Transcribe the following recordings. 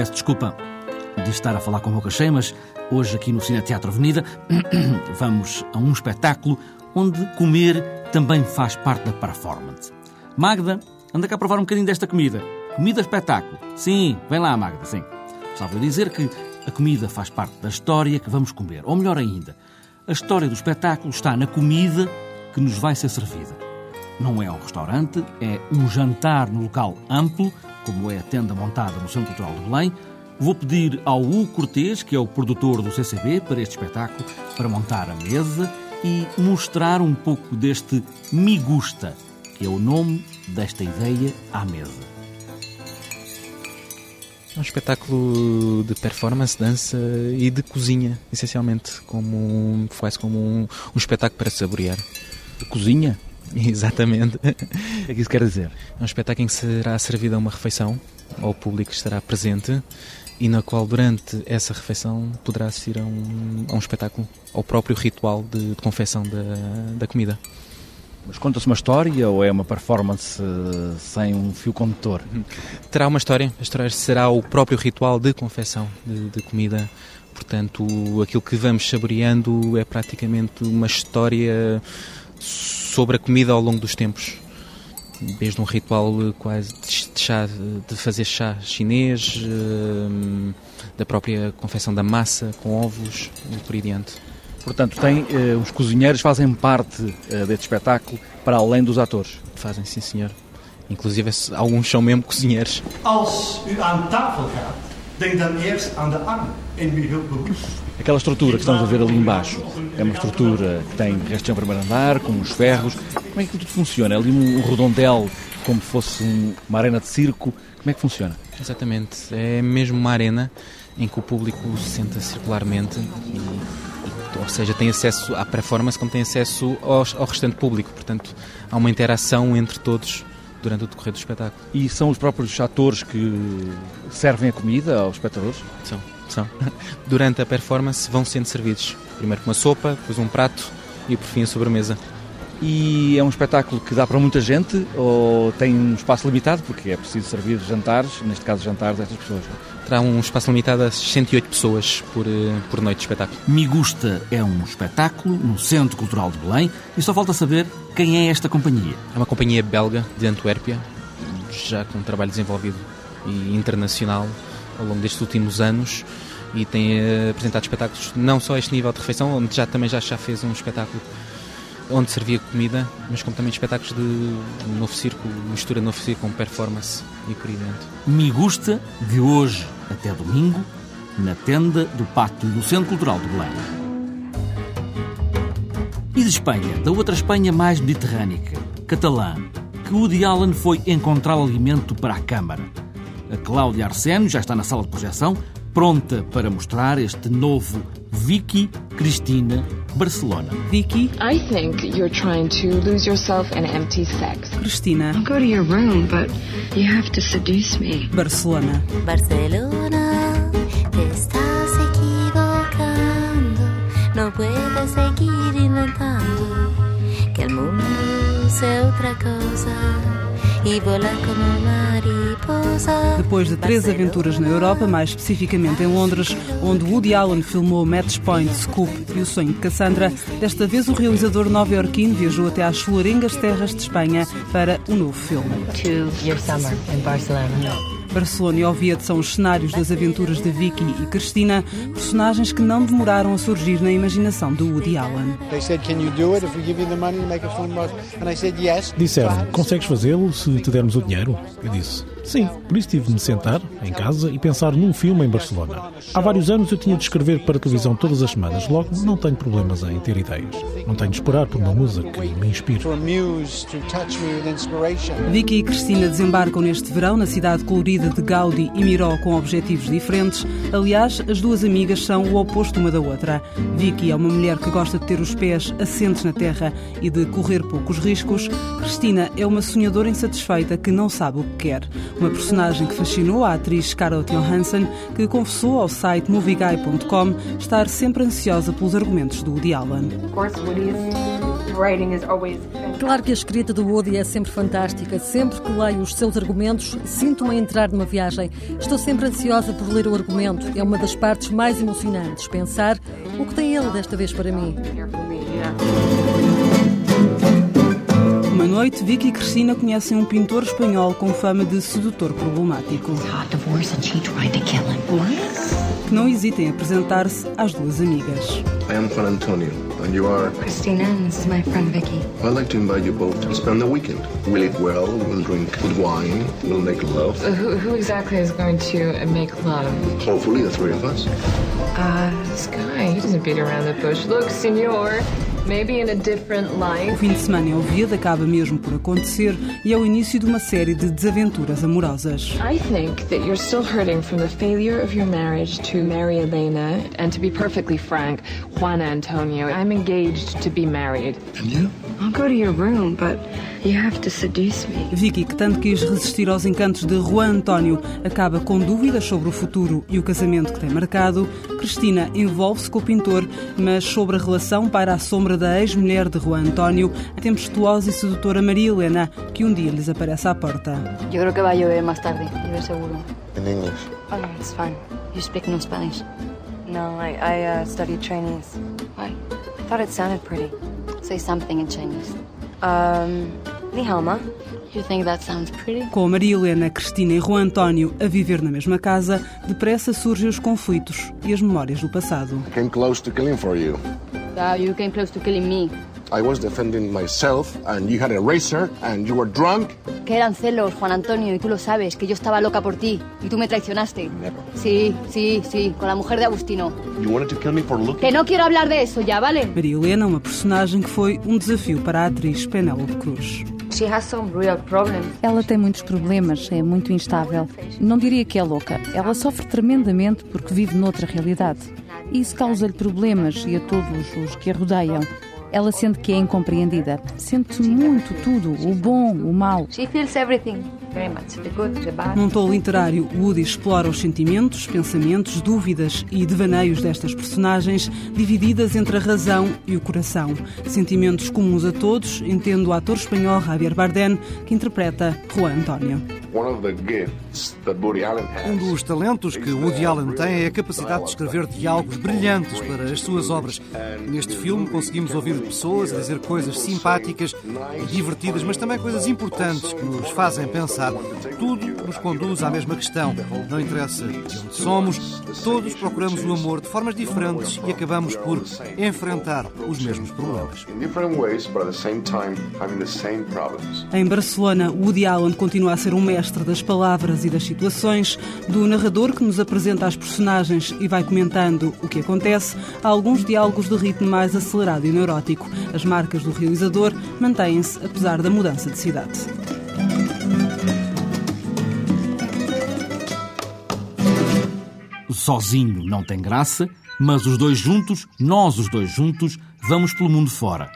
Peço desculpa de estar a falar com boca cheia, mas hoje aqui no Cine Teatro Avenida vamos a um espetáculo onde comer também faz parte da performance. Magda, anda cá a provar um bocadinho desta comida. Comida espetáculo. Sim, vem lá, Magda, sim. Estava a dizer que a comida faz parte da história que vamos comer. Ou melhor ainda, a história do espetáculo está na comida que nos vai ser servida. Não é um restaurante, é um jantar no local amplo, como é a tenda montada no Centro Cultural de Belém. Vou pedir ao U Cortês, que é o produtor do CCB, para este espetáculo, para montar a mesa e mostrar um pouco deste Me Gusta, que é o nome desta ideia à mesa. É um espetáculo de performance, dança e de cozinha, essencialmente, como um, quase como um, um espetáculo para saborear. De cozinha? Exatamente. Que é que isso quer dizer? É um espetáculo em que será servida uma refeição ao público que estará presente e na qual durante essa refeição poderá assistir a um, a um espetáculo, ao próprio ritual de, de confecção da, da comida. Mas conta-se uma história ou é uma performance uh, sem um fio condutor? Terá uma história. A história será o próprio ritual de confecção de, de comida. Portanto, aquilo que vamos saboreando é praticamente uma história sobre a comida ao longo dos tempos. Desde um ritual quase de, chá, de fazer chá chinês, uh, da própria confecção da massa com ovos e por aí diante. Portanto, tem, uh, os cozinheiros fazem parte deste espetáculo para além dos atores? Fazem, sim senhor. Inclusive, alguns são mesmo cozinheiros. Als u aan tafel gaat, denk dan eerst aan de arm en wie hulp behoeft. Aquela estrutura que estamos a ver ali embaixo é uma estrutura que tem restos de primeiro andar, com uns ferros. Como é que tudo funciona? É ali um redondel, como fosse uma arena de circo. Como é que funciona? Exatamente. É mesmo uma arena em que o público se senta circularmente e ou seja, tem acesso à performance como tem acesso ao, ao restante público. Portanto, há uma interação entre todos durante o decorrer do espetáculo. E são os próprios atores que servem a comida aos espectadores? São, são. Durante a performance vão sendo servidos. Primeiro com uma sopa, depois um prato e por fim a sobremesa. E é um espetáculo que dá para muita gente ou tem um espaço limitado? Porque é preciso servir jantares, neste caso jantares, a estas pessoas. Terá um espaço limitado a 108 pessoas por, eh, por noite de espetáculo. Me Gusta é um espetáculo no Centro Cultural de Belém e só falta saber quem é esta companhia. É uma companhia belga de Antuérpia, já com um trabalho desenvolvido e internacional ao longo destes últimos anos e tem eh, apresentado espetáculos não só a este nível de refeição, onde já também já, já fez um espetáculo onde servia comida, mas como também espetáculos de novo circo, mistura novo circo com performance e por aí dentro. Me gusta de hoje até domingo, na tenda do pátio do Centro Cultural de Belém. E de Espanha, da outra Espanha mais mediterrânica, catalã, que Woody Allen foi encontrar alimento para a Câmara. A Cláudia Arsénio já está na sala de projeção, pronta para mostrar este novo Vicky Cristina Barcelona. Vicky? I think you're trying to lose yourself in empty sex. Cristina. I'll go to your room, but you have to seduce me. Barcelona. Barcelona, te estás equivocando. No puedes seguir inventando que el mundo sea otra cosa Depois de três aventuras na Europa, mais especificamente em Londres, onde Woody Allen filmou Match Point, Scoop e O Sonho de Cassandra, desta vez o realizador nova-iorquino viajou até às floringas terras de Espanha para o um novo filme. To your summer in Barcelona. Barcelona e Oviedo são os cenários das aventuras de Vicky e Cristina, personagens que não demoraram a surgir na imaginação de Woody Allen. Disseram, consegues fazê-lo se te dermos o dinheiro? Eu disse, sim. Por isso tive de me sentar em casa e pensar num filme em Barcelona. Há vários anos eu tinha de escrever para televisão todas as semanas, logo não tenho problemas em ter ideias. Não tenho de esperar por uma musa que me inspire. Vicky e Cristina desembarcam neste verão na cidade colorida de Gaudi e Miró com objetivos diferentes. Aliás, as duas amigas são o oposto uma da outra. Vicky é uma mulher que gosta de ter os pés assentes na terra e de correr poucos riscos. Cristina é uma sonhadora insatisfeita que não sabe o que quer. Uma personagem que fascinou a atriz Scarlett Johansson, que confessou ao site movieguy.com estar sempre ansiosa pelos argumentos do Woody Allen. Claro que a escrita do Woody é sempre fantástica. Sempre que leio os seus argumentos, sinto-me a entrar numa viagem. Estou sempre ansiosa por ler o argumento. É uma das partes mais emocionantes. Pensar o que tem ele desta vez para mim. Uma noite, Vicky e Cristina conhecem um pintor espanhol com fama de sedutor problemático. Que não hesitem em apresentar-se às duas amigas. I am Juan Antonio, and you are? Christina, and this is my friend Vicky. I'd like to invite you both to spend the weekend. We'll eat well, we'll drink good wine, we'll make love. Uh, who, who exactly is going to uh, make love? Hopefully, the three of us. Uh, this guy, he doesn't beat around the bush. Look, senor, maybe in a different O fim de semana em Oviedo acaba mesmo por acontecer e é o início de uma série de desaventuras amorosas. I think that you're still hurting from the failure of your marriage to marry Elena. And to be perfectly frank, Juan Antonio, I'm engaged to be married. And you? I'll go to your room, but you have to seduce me. Vicky, que tanto quis resistir aos encantos de Juan António, acaba com dúvidas sobre o futuro e o casamento que tem marcado. Cristina envolve-se com o pintor, mas sobre a relação paira a sombra da ex-mulher de Juan António, a tempestuosa e sedutora Maria Helena, que um dia lhes aparece à porta. Yo creo que va a llover más tarde, llover seguro. In English. Oh no, it's fine. You speak no Spanish. No, I, I uh, studied Chinese. Why? I thought it sounded pretty. Say something in Chinese. Um, ni hao ma? You think that sounds pretty? Com Maria Helena, Cristina e Juan António a viver na mesma casa, depressa surgem os conflitos e as memórias do passado. I came close to killing for you. Yeah, you came close to killing me. I was defending myself, and you had a razor, and you were drunk. Que eran celos, Juan Antonio, y tú lo sabes, que yo estaba loca por ti y tú me traicionaste. Never. Sí, sí, sí, con la mujer de Agustino. You wanted to kill me for looking. Que no quiero hablar de eso ya, ¿vale? Maria Helena, uma personagem que foi um desafio para a atriz Penélope Cruz. She has some real problems. Ela tem muitos problemas, é muito instável. Não diria que é louca. Ela sofre tremendamente porque vive noutra realidade. E isso causa-lhe problemas e a todos os que a rodeiam. Ela sente que é incompreendida. Sente muito tudo, o bom, o mau. She feels everything. Very much. The good, the bad. Num tom literário, Woody explora os sentimentos, pensamentos, dúvidas e devaneios destas personagens, divididas entre a razão e o coração. Sentimentos comuns a todos, entende o ator espanhol Javier Bardem, que interpreta Juan António. One of the gifts Um dos talentos que Woody Allen tem é a capacidade de escrever diálogos brilhantes para as suas obras. Neste filme conseguimos ouvir pessoas a dizer coisas simpáticas e divertidas, mas também coisas importantes que nos fazem pensar. Tudo nos conduz à mesma questão. Não interessa de onde somos, todos procuramos o amor de formas diferentes e acabamos por enfrentar os mesmos problemas. Em Barcelona, Woody Allen continua a ser um mestre das palavras e das situações, do narrador que nos apresenta as personagens e vai comentando o que acontece, a alguns diálogos de ritmo mais acelerado e neurótico. As marcas do realizador mantêm-se apesar da mudança de cidade. Sozinho não tem graça, mas os dois juntos, nós os dois juntos, vamos pelo mundo fora.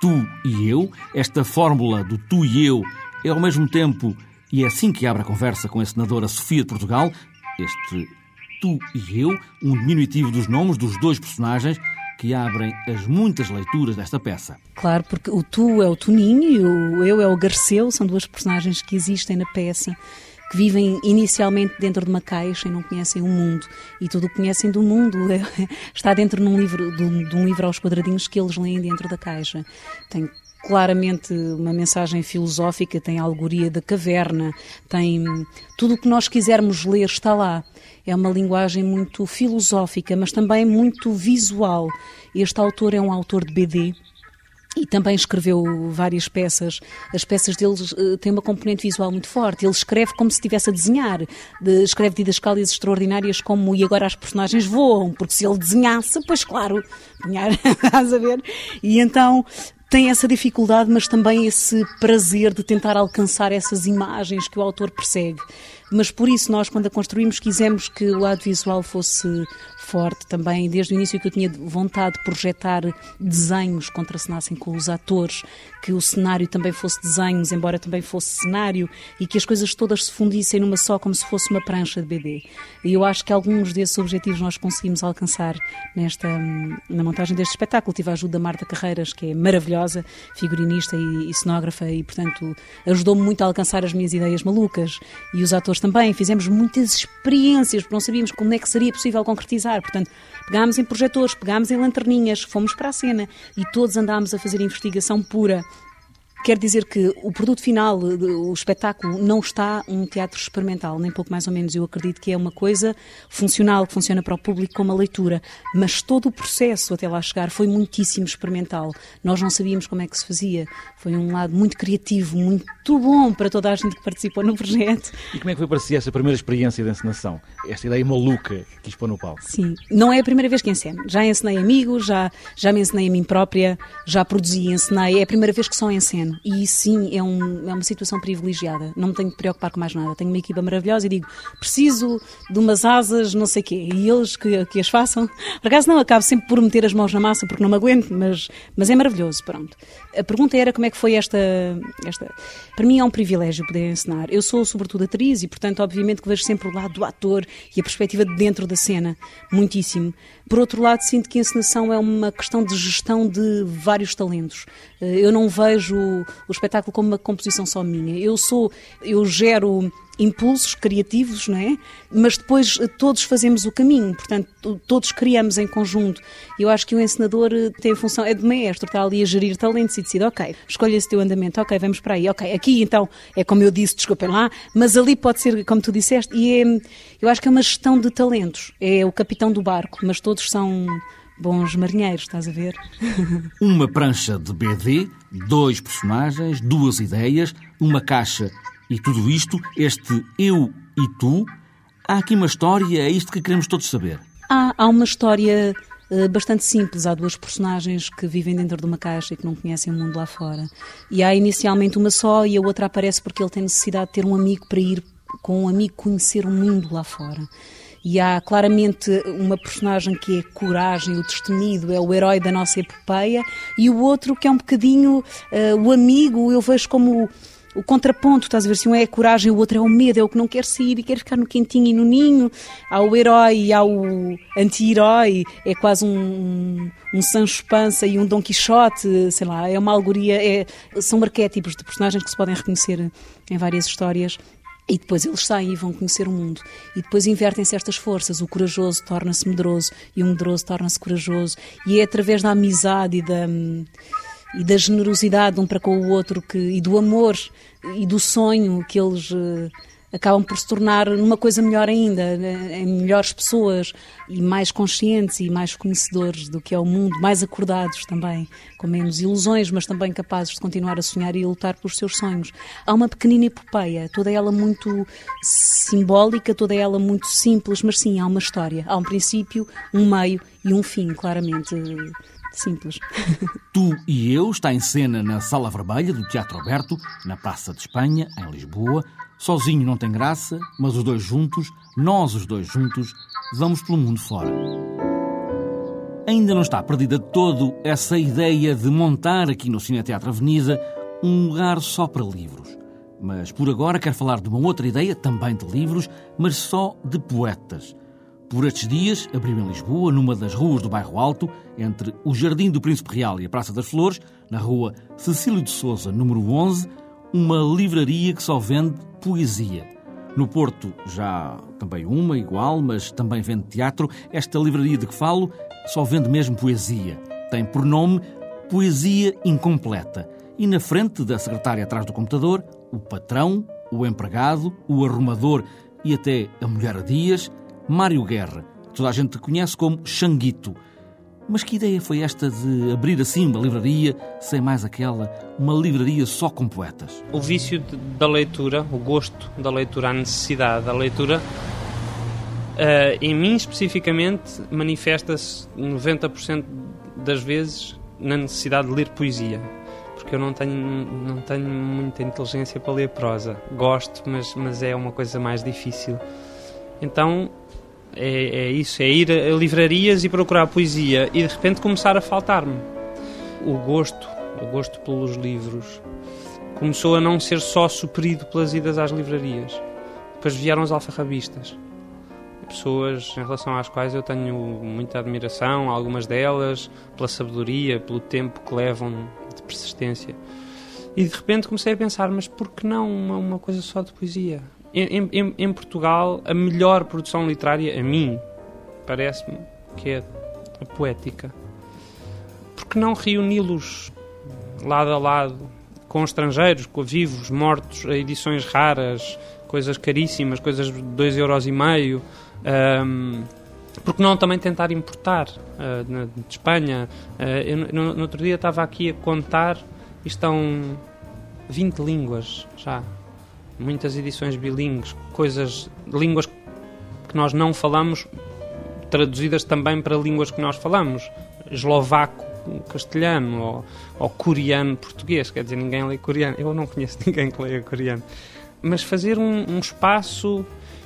Tu e eu, esta fórmula do tu e eu é ao mesmo tempo, e é assim que abre a conversa com a senadora Sofia de Portugal, este tu e eu, um diminutivo dos nomes dos dois personagens que abrem as muitas leituras desta peça. Claro, porque o tu é o Toninho e o eu é o Garceu, são duas personagens que existem na peça, que vivem inicialmente dentro de uma caixa e não conhecem o mundo. E tudo o que conhecem do mundo está dentro de um, livro, de um livro aos quadradinhos que eles leem dentro da caixa. Tem claramente uma mensagem filosófica, tem a alegoria da caverna, tem tudo o que nós quisermos ler está lá. É uma linguagem muito filosófica, mas também muito visual. Este autor é um autor de BD, e também escreveu várias peças. As peças dele eh, têm uma componente visual muito forte. Ele escreve como se estivesse a desenhar. De, escreve didascálias extraordinárias como e agora as personagens voam, porque se ele desenhasse, pois claro, estás a ver? E então tem essa dificuldade, mas também esse prazer de tentar alcançar essas imagens que o autor persegue. Mas por isso nós, quando a construímos, quisemos que o lado visual fosse forte também. Desde o início que eu tinha vontade de projetar desenhos que contracenassem com os atores, que o cenário também fosse desenhos, embora também fosse cenário, e que as coisas todas se fundissem numa só, como se fosse uma prancha de BD. E eu acho que alguns desses objetivos nós conseguimos alcançar nesta, na montagem deste espetáculo. Tive a ajuda da Marta Carreiras, que é maravilhosa, figurinista e, e cenógrafa, e portanto ajudou-me muito a alcançar as minhas ideias malucas. E os atores também. Fizemos muitas experiências, porque não sabíamos como é que seria possível concretizar. Portanto, pegámos em projetores, pegámos em lanterninhas, fomos para a cena e todos andámos a fazer investigação pura. Quer dizer que o produto final, o espetáculo, não está um teatro experimental, nem pouco mais ou menos. Eu acredito que é uma coisa funcional, que funciona para o público como a leitura. Mas todo o processo até lá chegar foi muitíssimo experimental. Nós não sabíamos como é que se fazia. Foi um lado muito criativo, muito bom para toda a gente que participou no projeto. E como é que foi para si essa primeira experiência de encenação? Esta ideia maluca que pôr no palco? Sim, não é a primeira vez que enceno. Já encenei amigos, já, já me encenei a mim própria, já produzi e encenei. É a primeira vez que só enceno e sim, é, um, é uma situação privilegiada. Não me tenho que preocupar com mais nada. Tenho uma equipa maravilhosa e digo, preciso de umas asas, não sei o quê, e eles que, que as façam. Por acaso não, acabo sempre por meter as mãos na massa porque não me aguento, mas, mas é maravilhoso, pronto. A pergunta era como é que foi esta, esta... Para mim é um privilégio poder ensinar. Eu sou sobretudo atriz e, portanto, obviamente que vejo sempre o lado do ator e a perspectiva de dentro da cena, muitíssimo. Por outro lado, sinto que a encenação é uma questão de gestão de vários talentos. Eh, eu não vejo o espetáculo como uma composição só minha. Eu sou, eu gero impulsos criativos, não é? Mas depois eh, todos fazemos o caminho, portanto, todos criamos em conjunto. Eu acho que o encenador eh, tem a função, é de maestro, está ali a gerir talentos e decide, ok, escolha esse teu andamento, ok, vamos para aí, ok, aqui então é como eu disse, desculpem lá, mas ali pode ser como tu disseste, e é, eu acho que é uma gestão de talentos, é o capitão do barco, mas todos são bons marinheiros, estás a ver? Uma prancha de BD, dois personagens, duas ideias, uma caixa e tudo isto, este eu e tu, há aqui uma história, é isto que queremos todos saber. Há, há uma história uh, bastante simples. Há duas personagens que vivem dentro de uma caixa e que não conhecem o mundo lá fora. E há inicialmente uma só e a outra aparece porque ele tem necessidade de ter um amigo para ir com um amigo conhecer o mundo lá fora. E há claramente uma personagem que é coragem, o destemido, é o herói da nossa epopeia, e o outro que é um bocadinho uh, o amigo, eu vejo como o contraponto, estás a ver? Se um é a coragem, o outro é o medo, é o que não quer sair e quer ficar no quentinho e no ninho. Há o herói e há o anti-herói, é quase um, um Sancho Panza e um Dom Quixote, sei lá, é uma alegoria, é, são arquétipos de personagens que se podem reconhecer em várias histórias. E depois eles saem e vão conhecer o mundo. E depois invertem-se estas forças. O corajoso torna-se medroso e o medroso torna-se corajoso. E é através da amizade e da e da generosidade um para com o outro que, e do amor e do sonho que eles uh, acabam por se tornar numa coisa melhor ainda, né, em melhores pessoas e mais conscientes e mais conhecedores do que é o mundo, mais acordados também, com menos ilusões, mas também capazes de continuar a sonhar e a lutar pelos seus sonhos. Há uma pequenina epopeia, toda ela muito simbólica, toda ela muito simples, mas sim, há uma história, há um princípio, um meio e um fim, claramente simples. Tu e Eu está em cena na Sala Vermelha do Teatro Aberto, na Praça de Espanha, em Lisboa. Sozinho não tem graça, mas os dois juntos, nós os dois juntos, vamos pelo mundo fora. Ainda não está perdida de todo essa ideia de montar aqui no Cine Teatro Avenida um lugar só para livros. Mas por agora quero falar de uma outra ideia, também de livros, mas só de poetas. Por estes dias, abriu em Lisboa, numa das ruas do Bairro Alto, entre o Jardim do Príncipe Real e a Praça das Flores, na rua Cecílio de Souza, número 11, uma livraria que só vende poesia. No Porto já também uma, igual, mas também vende teatro. Esta livraria de que falo só vende mesmo poesia. Tem por nome Poesia Incompleta. E na frente da secretária atrás do computador, o patrão, o empregado, o arrumador e até a mulher a dias Mário Guerra, que toda a gente conhece como Xanguito. Mas que ideia foi esta de abrir assim uma livraria, sem mais aquela, uma livraria só com poetas? O vício de, da leitura, o gosto da leitura, a necessidade da leitura, uh, em mim especificamente, manifesta-se 90% das vezes na necessidade de ler poesia porque eu não tenho, não tenho muita inteligência para ler prosa. Gosto, mas, mas é uma coisa mais difícil. Então é, é isso, é ir a livrarias e procurar poesia e de repente começar a faltar-me. O gosto, o gosto pelos livros começou a não ser só suprido pelas idas às livrarias. Depois vieram os alfarrabistas. Pessoas em relação às quais eu tenho muita admiração, algumas delas, pela sabedoria, pelo tempo que levam de persistência. E de repente comecei a pensar, mas por que não uma, uma coisa só de poesia? Em, em, em Portugal, a melhor produção literária, a mim, parece-me que é a poética. Por que não reuni-los lado a lado, com estrangeiros, com vivos, mortos, edições raras, coisas caríssimas, coisas de 2,5 euros e meio. Um, porque não também tentar importar uh, de Espanha? Uh, eu, no, no, outro dia estava aqui a contar e estão 20 línguas já. Muitas edições bilíngues, coisas, línguas que nós não falamos, traduzidas também para línguas que nós falamos. Eslovaco, castelhano ou, ou coreano português, quer dizer, ninguém lê coreano. Eu não conheço ninguém que leia coreano. Mas fazer um, um espaço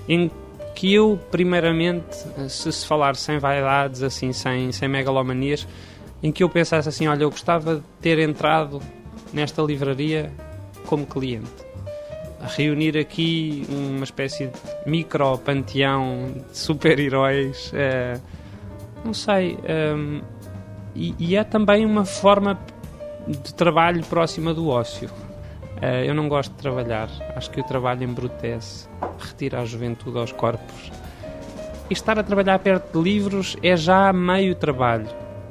em que eu, primeiramente, se se falar sem vaidades, assim, sem, sem megalomanias, em que eu pensasse assim, olha, eu gostava de ter entrado nesta livraria como cliente. Reunir aqui uma espécie de micro panteão de super-heróis, é, não sei, é, e, e, é também uma forma de trabalho próxima do ócio. Uh, eu não gosto de trabalhar, acho que o trabalho embrutece, retira a juventude aos corpos. E estar a trabalhar perto de livros é já meio trabalho.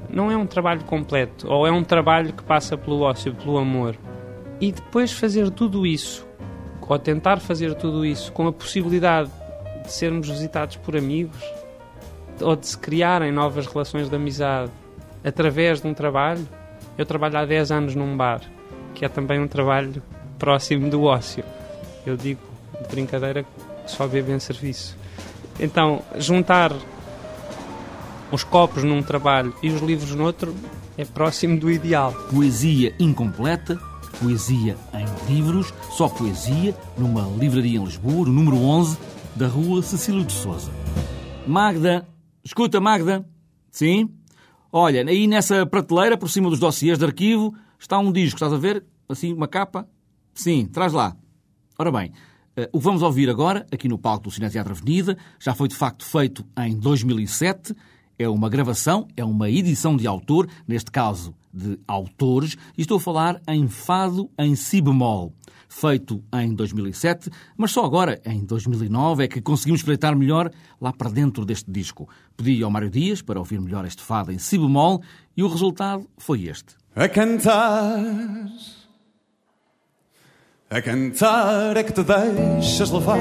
Não é um trabalho completo, ou é um trabalho que passa pelo ócio, pelo amor. E depois fazer tudo isso, ou tentar fazer tudo isso, com a possibilidade de sermos visitados por amigos, ou de se criarem novas relações de amizade através de um trabalho. Eu trabalho há 10 anos num bar, que é também um trabalho próximo do ócio. Eu digo de brincadeira só bebo em serviço. Então, juntar os copos num trabalho e os livros noutro é próximo do ideal. Poesia incompleta, poesia em livros, só poesia, numa livraria em Lisboa, número 11 da rua Cecílio de Souza. Magda, escuta Magda, sim? Olha, aí nessa prateleira, por cima dos dossiês de arquivo, está um disco, estás a ver? Assim, uma capa. Sim, traz lá. Ora bem, eh, o vamos ouvir agora, aqui no palco do Cine Teatro Avenida, já foi de facto feito em 2007. É uma gravação, é uma edição de autor, neste caso de autores, e estou a falar em Fado em Si bemol feito em 2007, mas só agora, em 2009, é que conseguimos espreitar melhor lá para dentro deste disco. Pedi ao Mário Dias para ouvir melhor este fado em si bemol e o resultado foi este. A cantar, a cantar é que te deixas levar.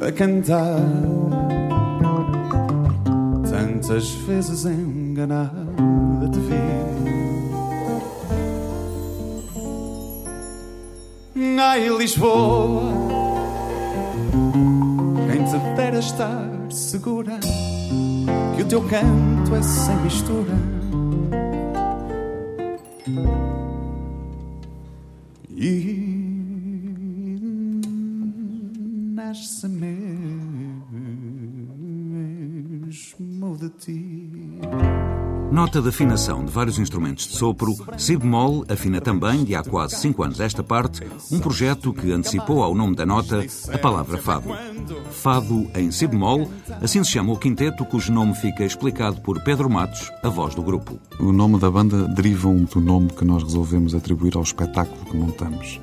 A cantar, tantas vezes enganada te vi. Ai, Lisboa, quem te dera estar segura que o teu canto é sem mistura. Nota de afinação de vários instrumentos de sopro, si bemol afina também, de há quase cinco anos esta parte, um projeto que antecipou ao nome da nota a palavra fado. Fado em si bemol, assim se chama o quinteto cujo nome fica explicado por Pedro Matos, a voz do grupo. O nome da banda deriva do nome que nós resolvemos atribuir ao espetáculo que montamos.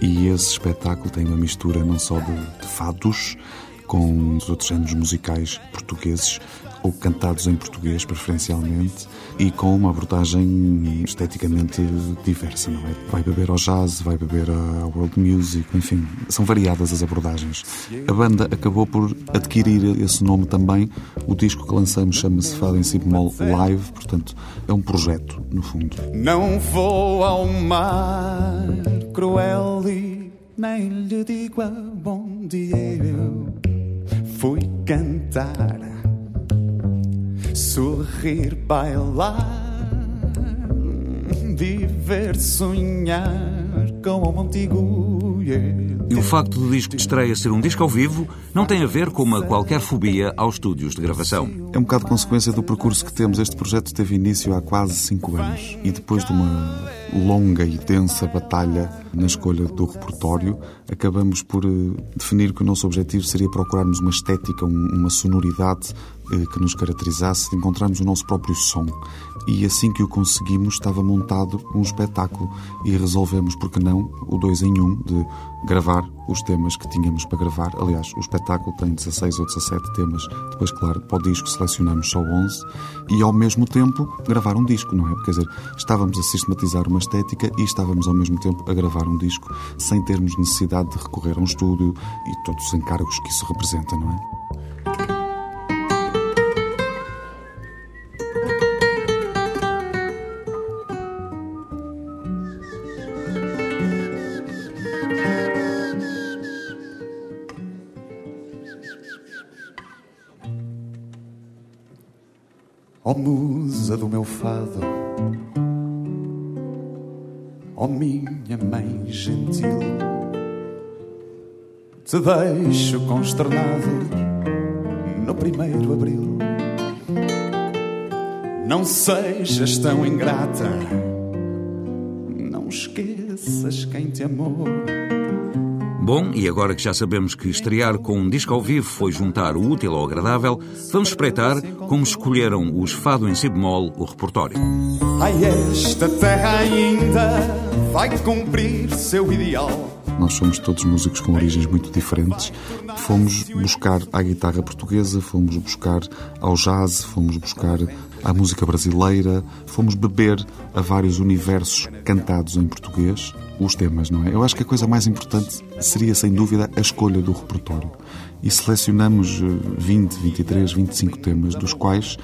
E esse espetáculo tem uma mistura não só de, de fados, com os outros géneros musicais portugueses, ou cantados em português preferencialmente e com uma abordagem esteticamente diversa, não é? Vai beber ao jazz, vai beber à world music, enfim, são variadas as abordagens. A banda acabou por adquirir esse nome também. O disco que lançamos chama-se Fado em Si bemol Live, portanto, é um projeto, no fundo. Não vou ao mar cruel e nem lhe digo a bom dia. Eu fui cantar sorrir, bailar viver, sonhar com o Montigo. E o facto do disco de estreia ser um disco ao vivo não tem a ver com uma qualquer fobia aos estúdios de gravação. É um bocado consequência do percurso que temos. Este projeto teve início há quase cinco anos e depois de uma longa e densa batalha na escolha do repertório, acabamos por eh, definir que o nosso objetivo seria procurarmos uma estética, uma sonoridade eh, que nos caracterizasse, encontrarmos o nosso próprio som. E assim que o conseguimos, estava montado um espetáculo e resolvemos, porque não, o dois em um, de gravar os temas que tínhamos para gravar. Aliás, o espetáculo tem 16 ou 17 temas, depois, claro, para o disco selecionamos só 11 e, ao mesmo tempo, gravar um disco, não é? Quer dizer, estávamos a sistematizar uma estética e estávamos, ao mesmo tempo, a gravar um disco sem termos necessidade de recorrer a um estúdio e todos os encargos que isso representa, não é? Ó oh, musa do meu fado, ó oh, minha mãe gentil, te deixo consternado no primeiro abril. Não sejas tão ingrata, não esqueças quem te amou. Bom, e agora que já sabemos que estrear com um disco ao vivo foi juntar o útil ao agradável, vamos espreitar como escolheram os Fado em Si bemol o repertório. Ai, esta terra ainda vai cumprir seu ideal. Nós somos todos músicos com origens muito diferentes. Fomos buscar à guitarra portuguesa, fomos buscar ao jazz, fomos buscar à música brasileira, fomos beber a vários universos cantados em português os temas, não é? Eu acho que a coisa mais importante seria, sem dúvida, a escolha do repertório. E selecionamos 20, 23, 25 temas, dos quais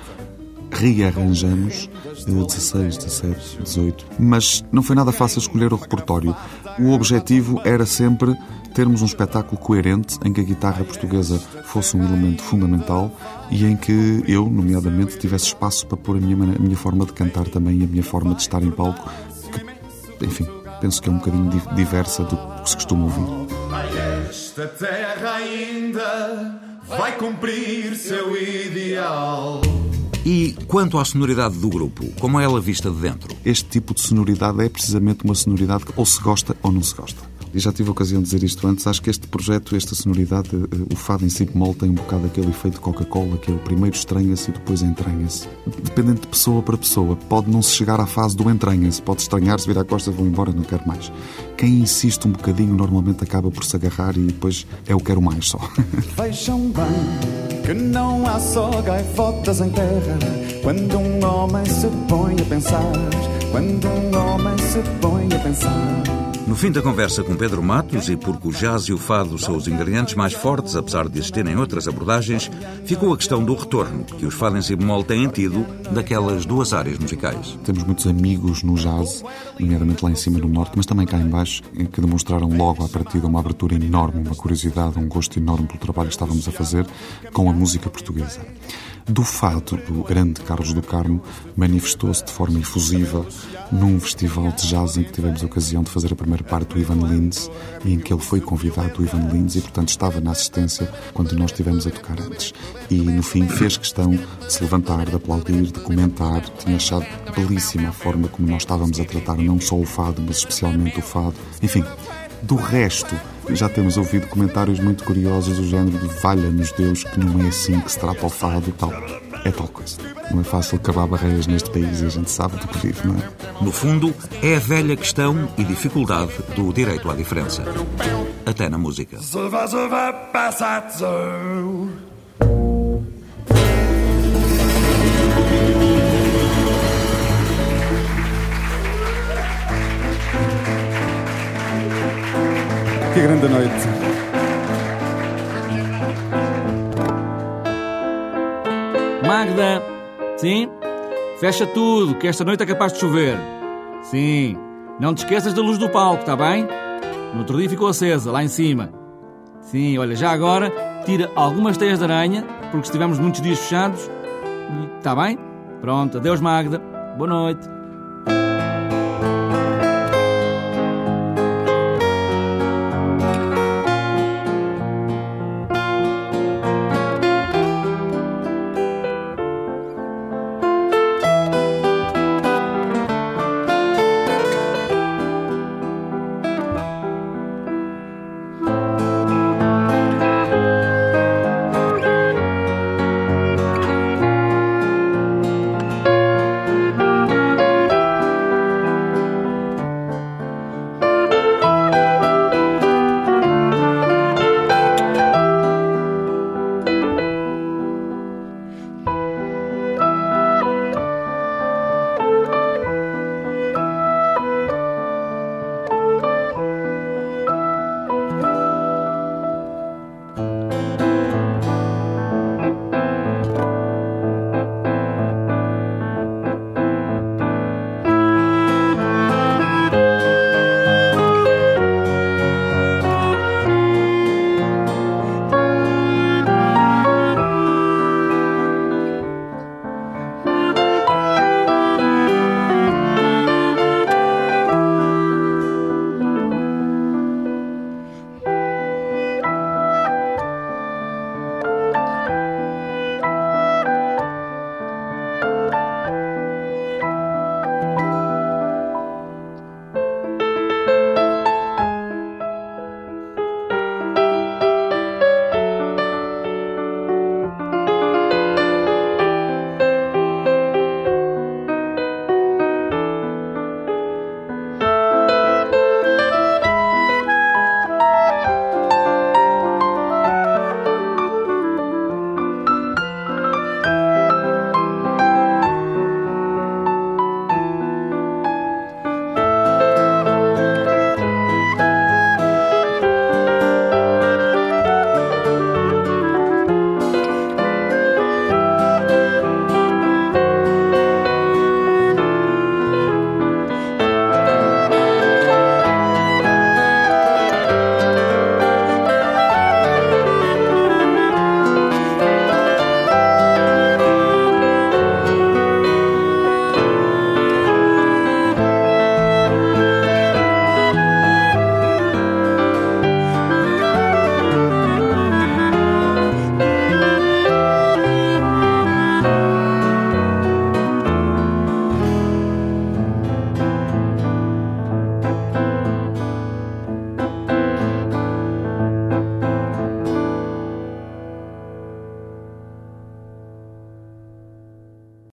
rearranjamos 16, 17, 18. Mas não foi nada fácil escolher o repertório. O objetivo era sempre termos um espetáculo coerente em que a guitarra portuguesa fosse um elemento fundamental e em que eu, nomeadamente, tivesse espaço para pôr a minha, a minha forma de cantar também e a minha forma de estar em palco, que, enfim, penso que é um bocadinho diversa do que se costuma ouvir. Esta terra ainda vai cumprir seu ideal. E quanto à sonoridade do grupo, como é ela vista de dentro? Este tipo de sonoridade é precisamente uma sonoridade que ou se gosta ou não se gosta e já tive a ocasião de dizer isto antes, acho que este projeto, esta sonoridade, eh, o fado em si bemol tem um bocado aquele efeito Coca-Cola, que é o primeiro estranha-se e depois entranha-se. Dependendo de pessoa para pessoa, pode não se chegar à fase do entranha-se, pode estranhar-se, vir à costa, vou embora, não quero mais. Quem insiste um bocadinho normalmente acaba por se agarrar e depois é o quero mais só. Vejam bem que não há só gaivotas em terra quando um homem se põe a pensar, quando um homem se põe a pensar. No fim da conversa com Pedro Matos, e porque o jazz e o fado são os ingredientes mais fortes, apesar de existirem outras abordagens, ficou a questão do retorno que os fados em si bemol têm tido daquelas duas áreas musicais. Temos muitos amigos no jazz, nomeadamente lá em cima no norte, mas também cá em baixo, que demonstraram logo à partida uma abertura enorme, uma curiosidade, um gosto enorme pelo trabalho que estávamos a fazer com a música portuguesa do fado do grande Carlos do Carmo manifestou-se de forma efusiva num festival de jazz em que tivemos a ocasião de fazer a primeira parte do Ivan Lins e em que ele foi convidado do Ivan Lins e, portanto, estava na assistência quando nós estivemos a tocar antes. E, no fim, fez questão de se levantar, de aplaudir, de comentar. Tinha achado belíssima a forma como nós estávamos a tratar não só o fado, mas especialmente o fado. Enfim, do resto, já temos ouvido comentários muito curiosos do género de valha-nos Deus que não é assim que se trata o fado tal. É tal coisa. Não é fácil cavar barreiras neste país e a gente sabe do que vive, não é? No fundo, é a velha questão e dificuldade do direito à diferença. Até na música. Que grande noite. Magda, sim? Fecha tudo, que esta noite é capaz de chover. Sim. Não te esqueças da luz do palco, está bem? No outro dia ficou acesa, lá em cima. Sim, olha, já agora tira algumas teias de aranha, porque estivemos muitos dias fechados. Está bem? Pronto, adeus Magda. Boa noite.